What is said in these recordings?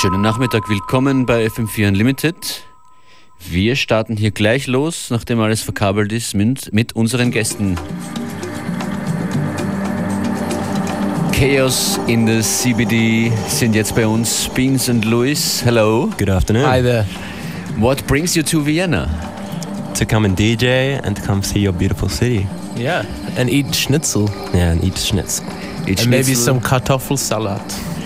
Schönen Nachmittag, willkommen bei FM4 Unlimited. Wir starten hier gleich los, nachdem alles verkabelt ist, mit, mit unseren Gästen. Chaos in the CBD sind jetzt bei uns Beans and Louis. Hello. Good afternoon. Hi there. What brings you to Vienna? To come and DJ and to come see your beautiful city. Yeah, and eat schnitzel. Yeah, and eat schnitzel. Eat and maybe schnitzel some kartoffelsalat.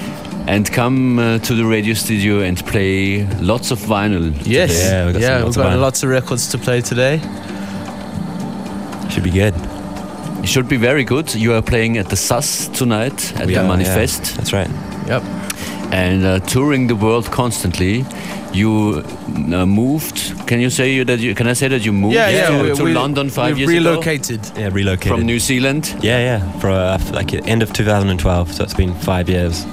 And come uh, to the radio studio and play lots of vinyl. Yes. Yeah, we've got yeah, lots we've of got vinyl. lots of records to play today. Should be good. It should be very good. You are playing at the SASS tonight at We the are, yeah. Manifest. That's right. Yep. and uh, touring the world constantly. You uh, moved. Can you say that you? Can I say that you moved Yeah, yeah. to, we, to we- London five we've years relocated. Yeah, relocated. ago from New Zealand? Yeah, yeah. For uh, like end of 2012, so it's been five years,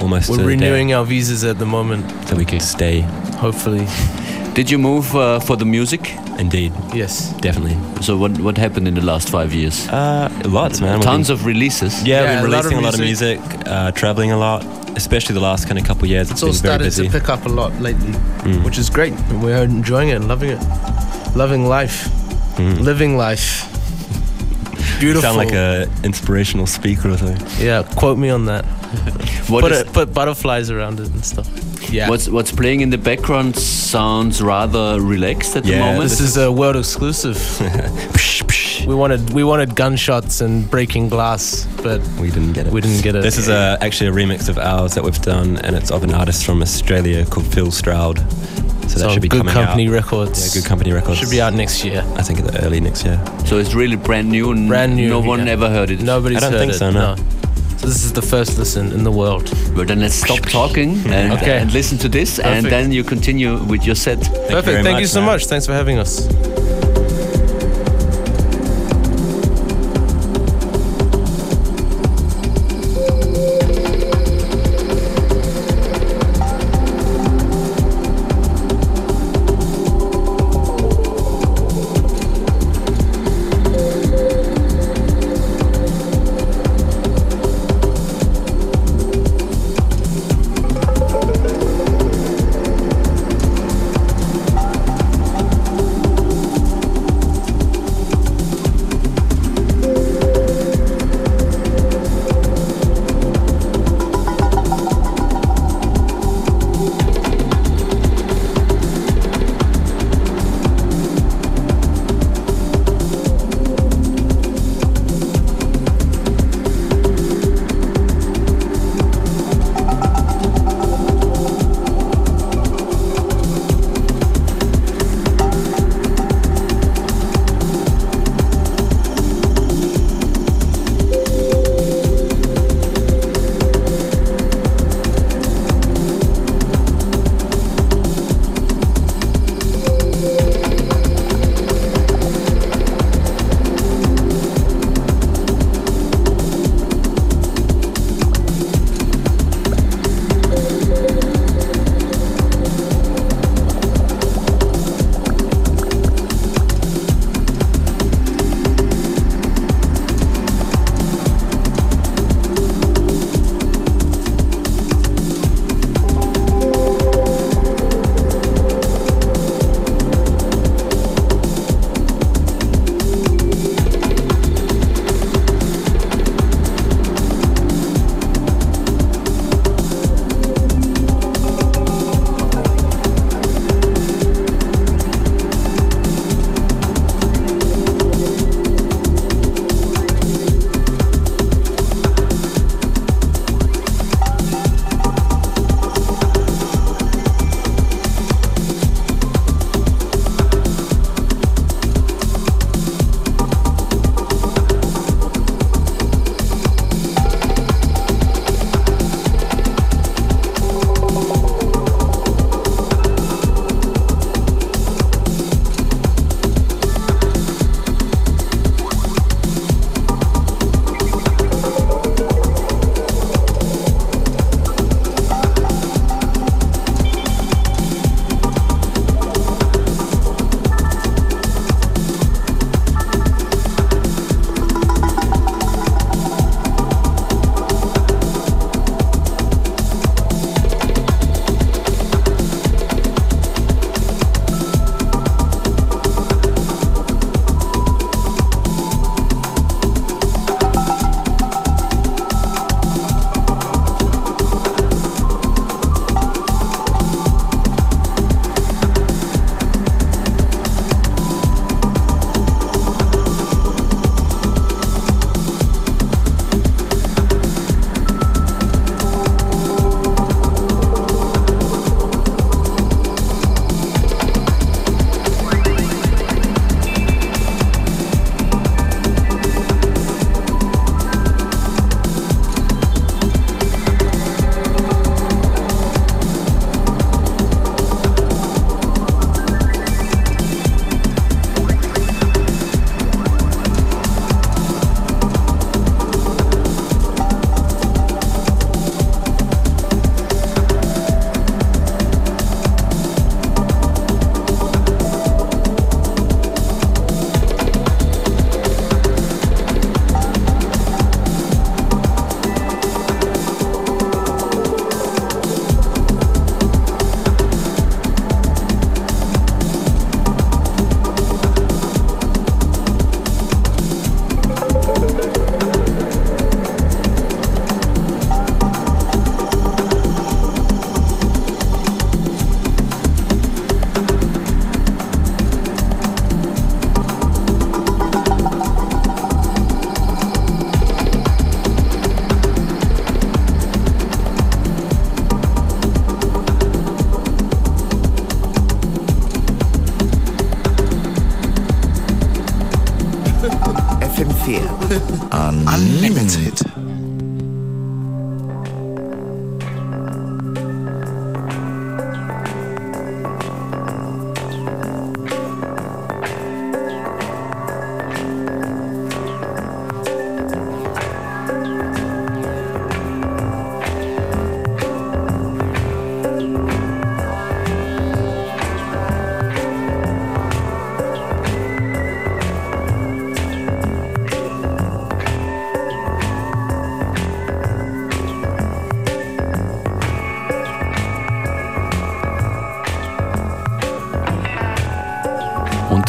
almost. We're the day renewing our visas at the moment. so we can stay. Hopefully, Did you move uh, for the music? Indeed, yes. definitely. So what what happened in the last five years? Uh, lots, man. We've Tons of releases. Yeah, Yeah, we've been a lot of releasing a lot of music, uh, traveling a lot, especially the last kind of couple of years. It's It's all been very started busy. to pick up a lot lately, Mm. which is great. And we're enjoying it and loving it. Loving life. Mm. Living life. Beautiful. Sound like a inspirational speaker or something. yeah, quote me on that. What put, is- it, put butterflies around it and stuff. Yeah. What's what's playing in the background sounds rather relaxed at the moment. this is a world exclusive. we wanted we wanted gunshots and breaking glass, but We didn't get it. we didn't get it. This is a, actually a remix of ours that we've done, and it's of an artist from Australia called Phil Stroud. So that should be coming. good company out. records. Yeah, good company records. Should be out next year. I think the early next year. so it's really brand new. and Brand new, No one yeah. ever heard it. Nobody's I don't heard think it. so, no. So this is the first listen in the world. But then let's stop talking and, uh, Okay. and listen to this, and then you continue with your set. Thank Perfect. very Thank you so man. much. Thanks for having us.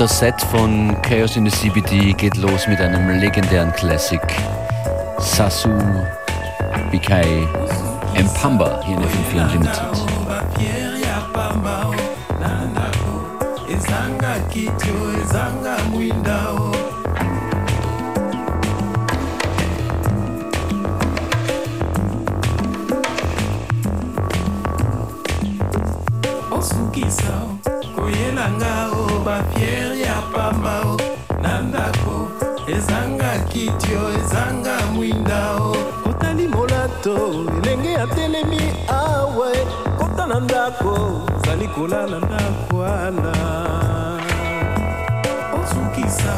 Das Set von Chaos in the CBD geht los mit einem legendären Classic. Sasu Bikai Mpamba hier in FM4 Unlimited. osukisa koyelanga kitio ezanga mwinda o kotali molato elenge atelemi awa kota na ndako ozali kolala ndako wana. Osukisa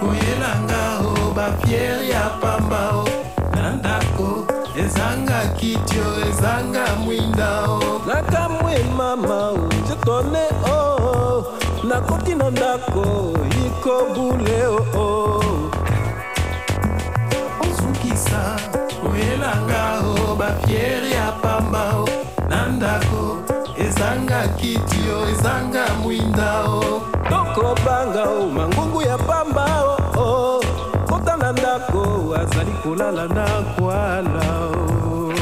koyelanga o bafiere ya pamba o na ndako ezanga kitio ezanga mwinda o nakamwe mama jetone o nakoti na ndako ikobule o osukisa koyelanga o bafiere ya pamba o. Na ndako ezanga kitio ezanga mwinda o. Tokobanga o mangungu ya pamba o kota na ndako azali kolala ndako wana o.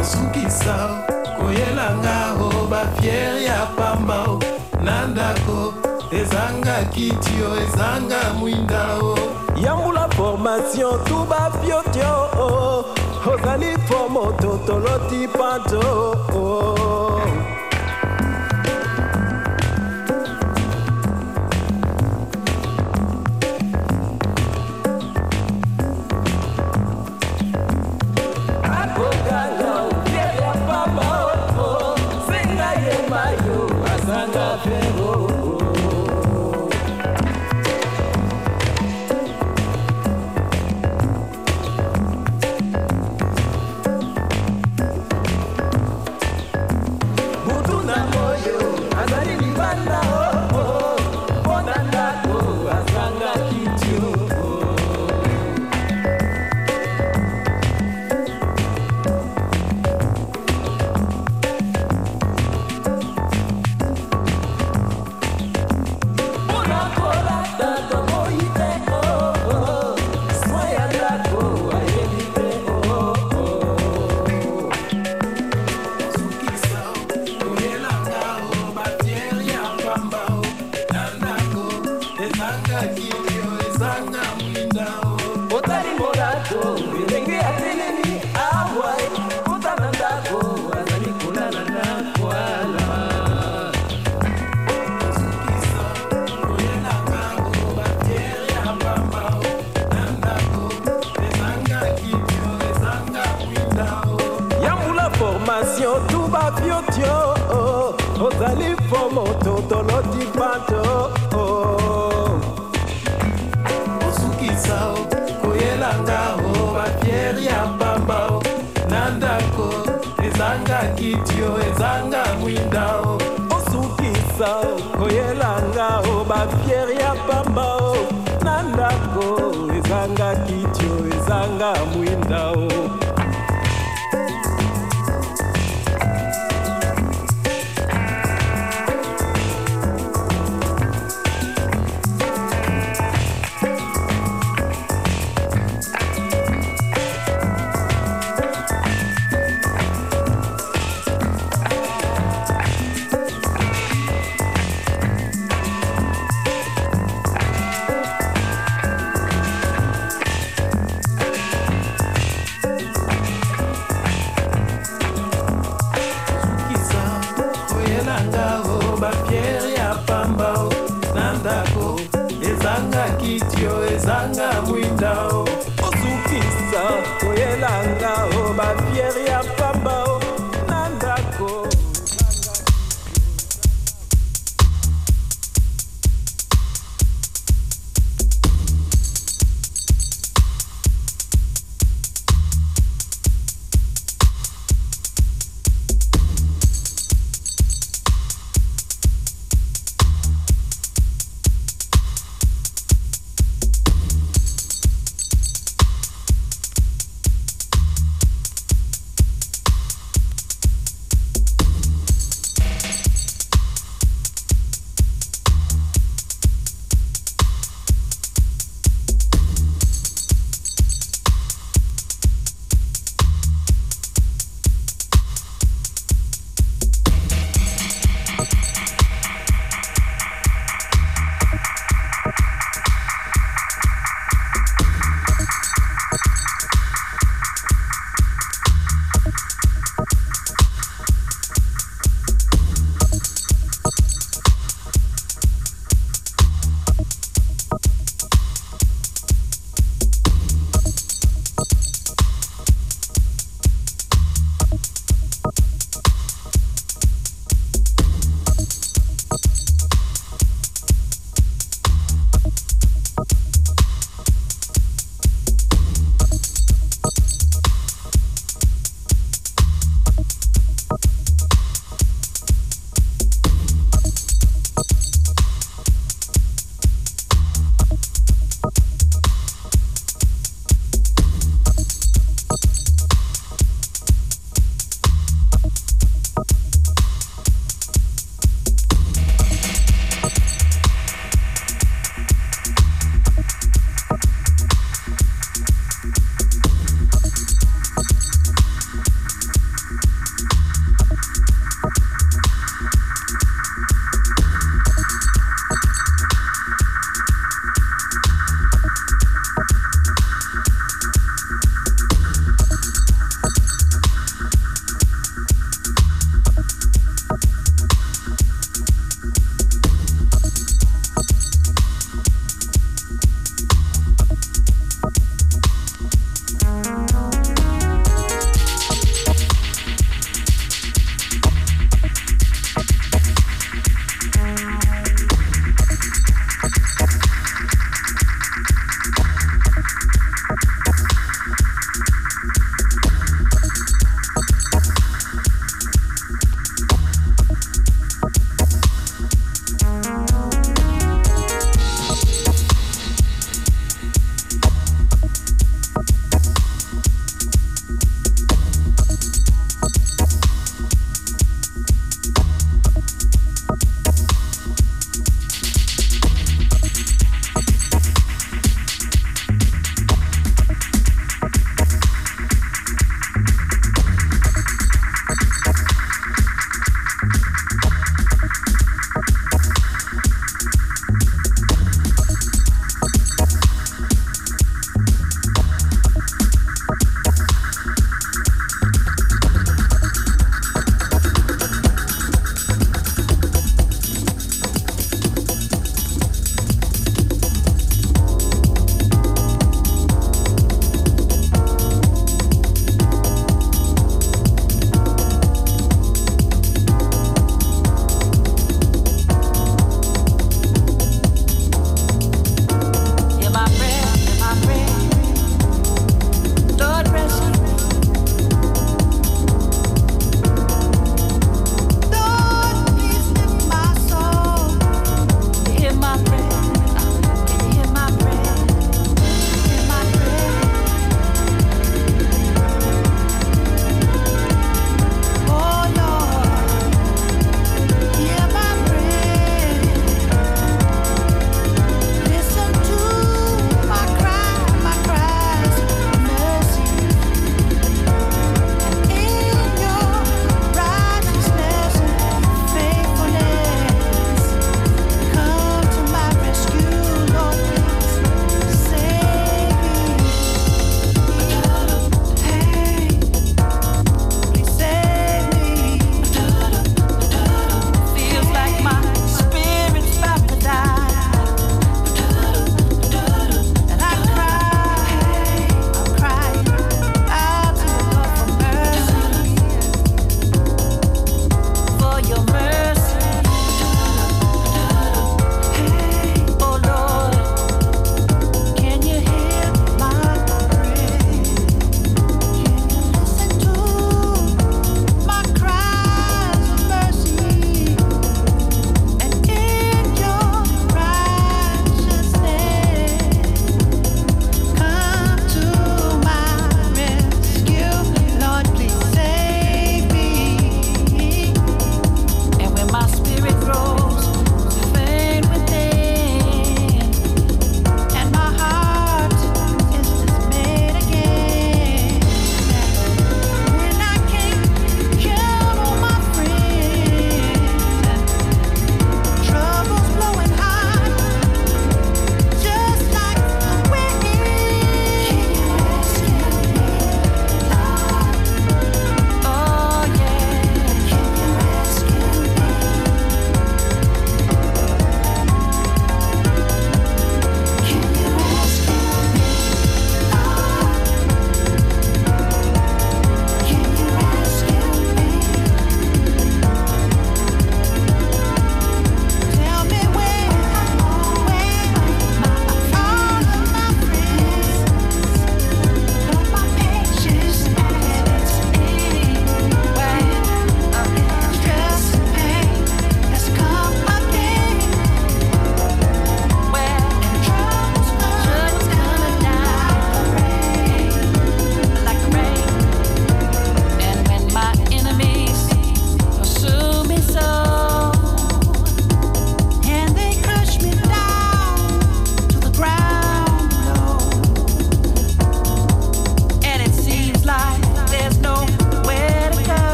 Osukisa koyelanga o bafiere ya pamba o. Na ndako ezanga kitio ezanga mwinda o formation tuba piotio o ozali fomo totoloti panto o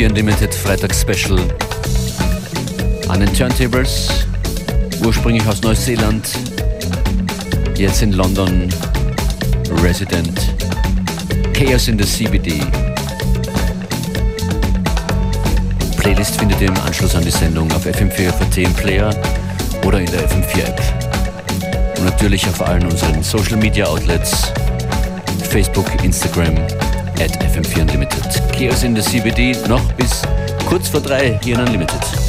FM4 Unlimited Freitags-Special an den Turntables, ursprünglich aus Neuseeland, jetzt in London, Resident, Chaos in the CBD. Playlist findet ihr im Anschluss an die Sendung auf FM4 FAT im Player oder in der FM4 App. Und natürlich auf allen unseren Social Media Outlets, Facebook, Instagram, at FM4 Unlimited. Chaos in the CBD noch bis kurz vor drei hier in Unlimited.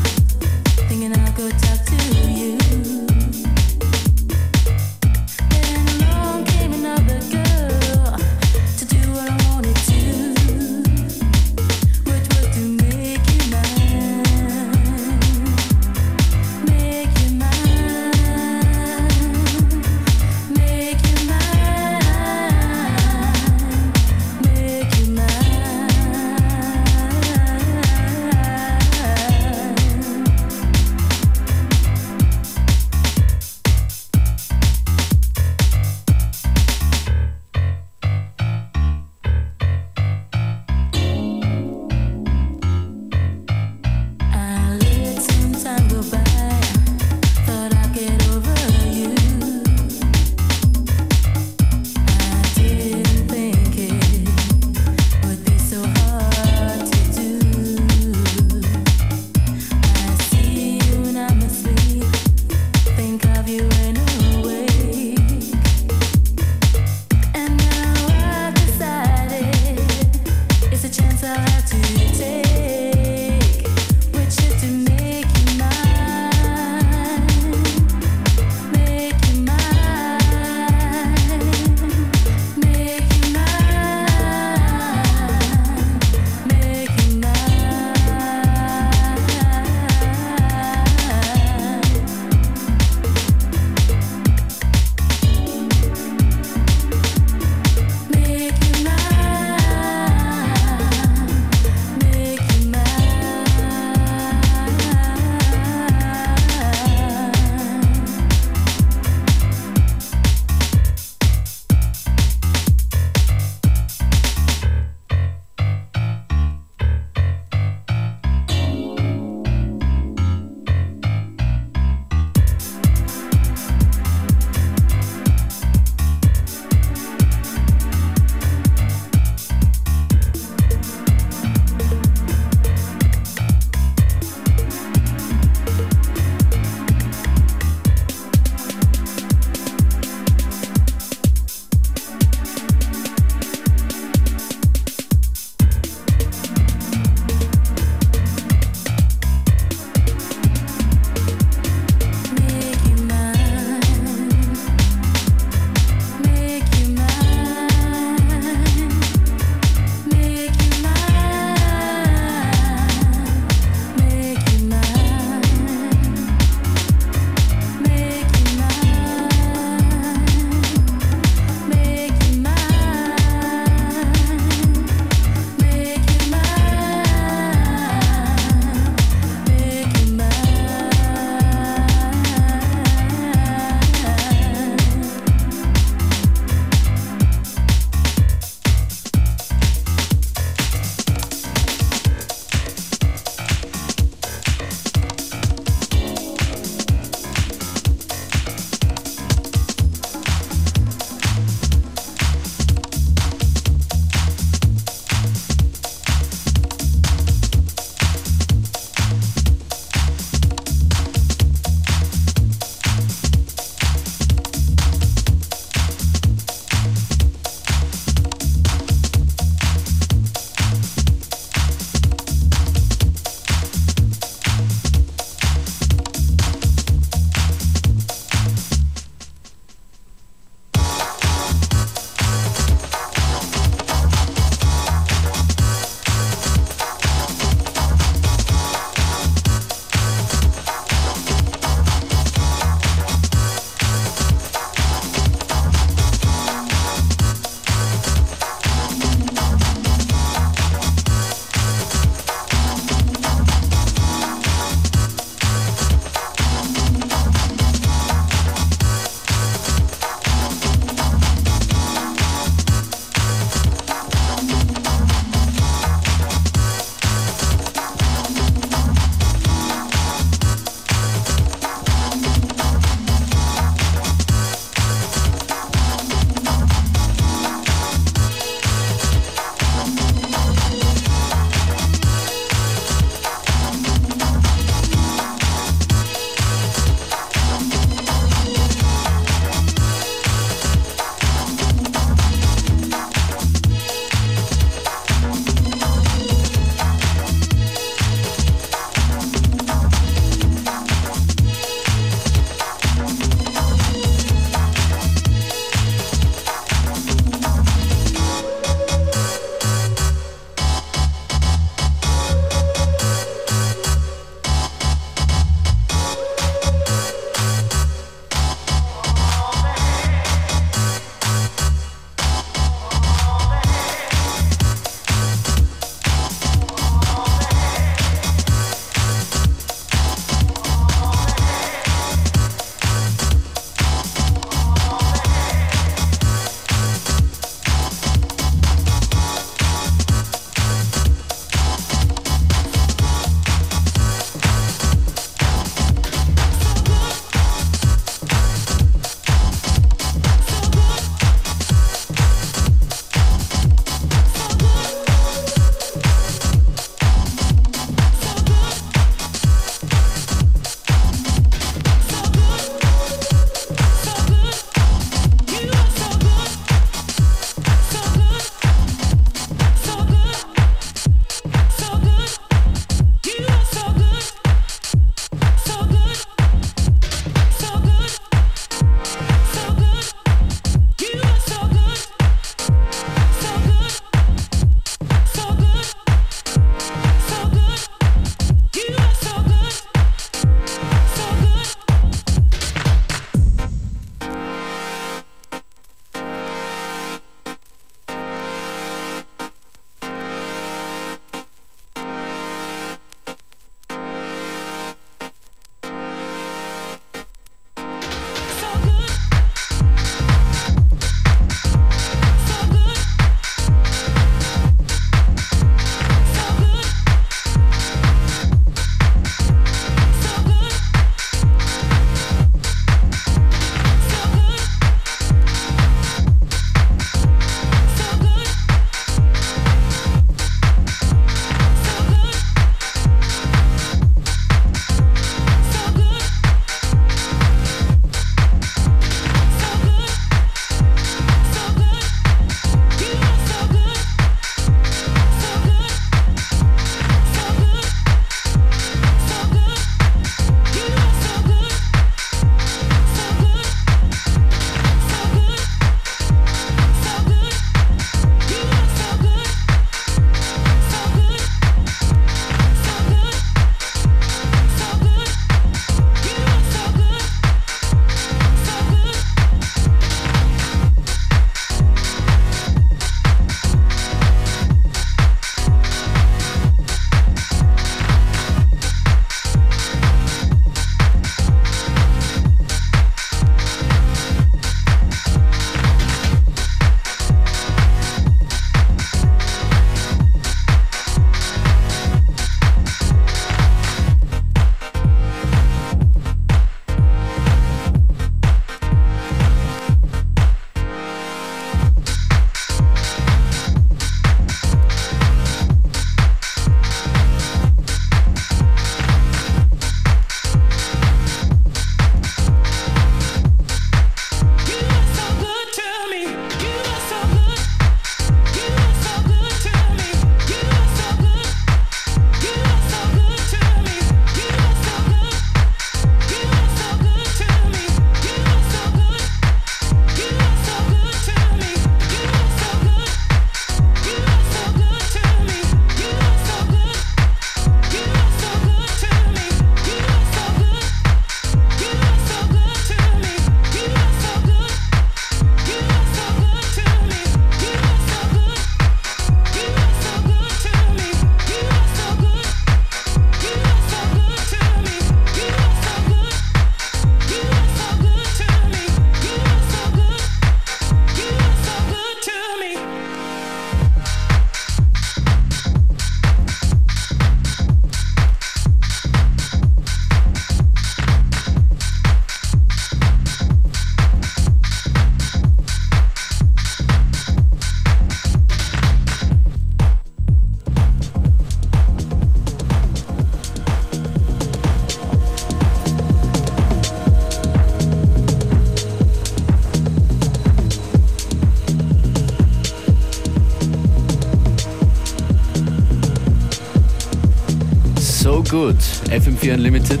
Good. FM4 Unlimited,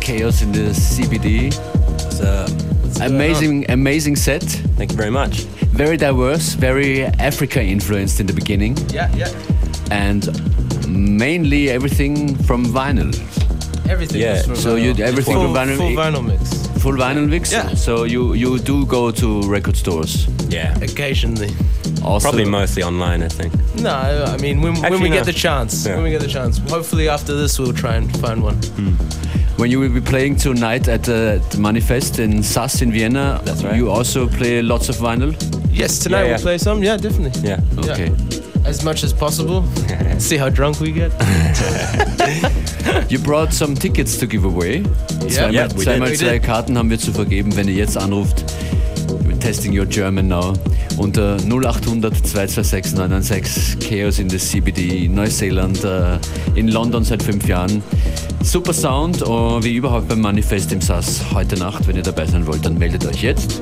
Chaos in the CBD. So, Amazing, amazing set. thank you very much. Very diverse, very Africa influenced in the beginning, Yeah, yeah. and mainly everything from vinyl. Everything. Yeah, from so vinyl. you- everything full, from vinyl- Full vinyl mix. Full vinyl mix. Yeah. So you you do go to record stores. Yeah. Occasionally. Also, Probably mostly online, I think. No, I mean when, when we no. get the chance. Yeah. When we get the chance. Hopefully after this we'll try and find one. when you will be playing tonight at uh, the Manifest in SASS in Vienna, That's right. you also play lots of vinyl. Yes, tonight Yeah, yeah. we'll play some. Yeah, definitely. Yeah. Yeah. Okay. As much as possible. See how drunk we get. You brought some tickets to give away. Zweimal, Yeah, we zweimal did. zwei Karten haben wir zu vergeben, wenn ihr jetzt anruft. We're testing your German now. Unter 0800 226 996 Chaos in the CBD, Neuseeland, äh, in London seit fünf Jahren. Super Sound, oh, wie überhaupt beim Manifest im SAS heute Nacht. Wenn ihr dabei sein wollt, dann meldet euch jetzt.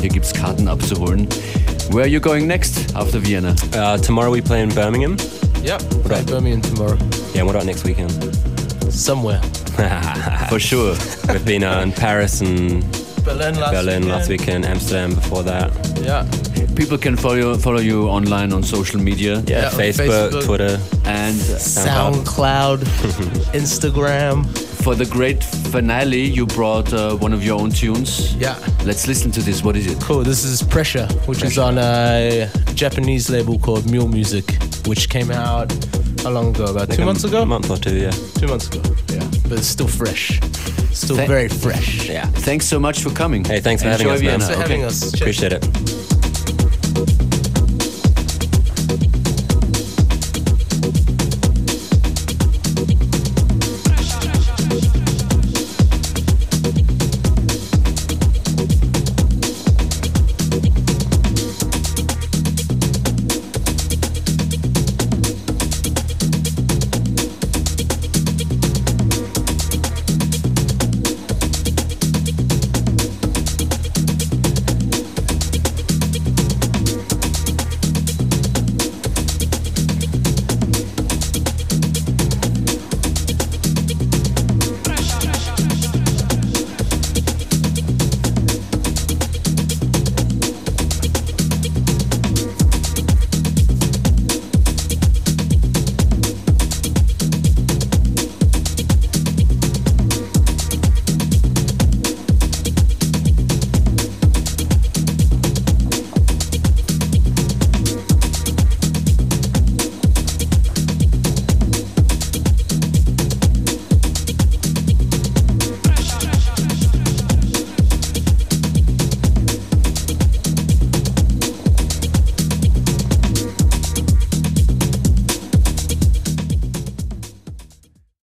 Hier gibt's Karten abzuholen. Where are you going next after Vienna? Uh, tomorrow we play in Birmingham. yeah, we'll play Birmingham tomorrow. Yeah, and what about next weekend? Somewhere. For sure. We've been uh, in Paris and Berlin last Berlin weekend. last weekend, Amsterdam before that. Yeah. People can follow follow you online on social media. Yeah, Yeah, Facebook, Facebook. Twitter. And SoundCloud, Instagram. for the great finale, you brought uh, one of your own tunes. Yeah. Let's listen to this. What is it? Cool. This is Pressure, which is on a Japanese label called Mule Musiq, which came out how long ago? About two months ago? A month or two, yeah. Two months ago. Yeah. But it's still fresh. Still Thank- very fresh. Yeah. Thanks so much for coming. Hey, thanks for Enjoy having us, man. Vienna. Thanks for having us. Cheers. Appreciate it.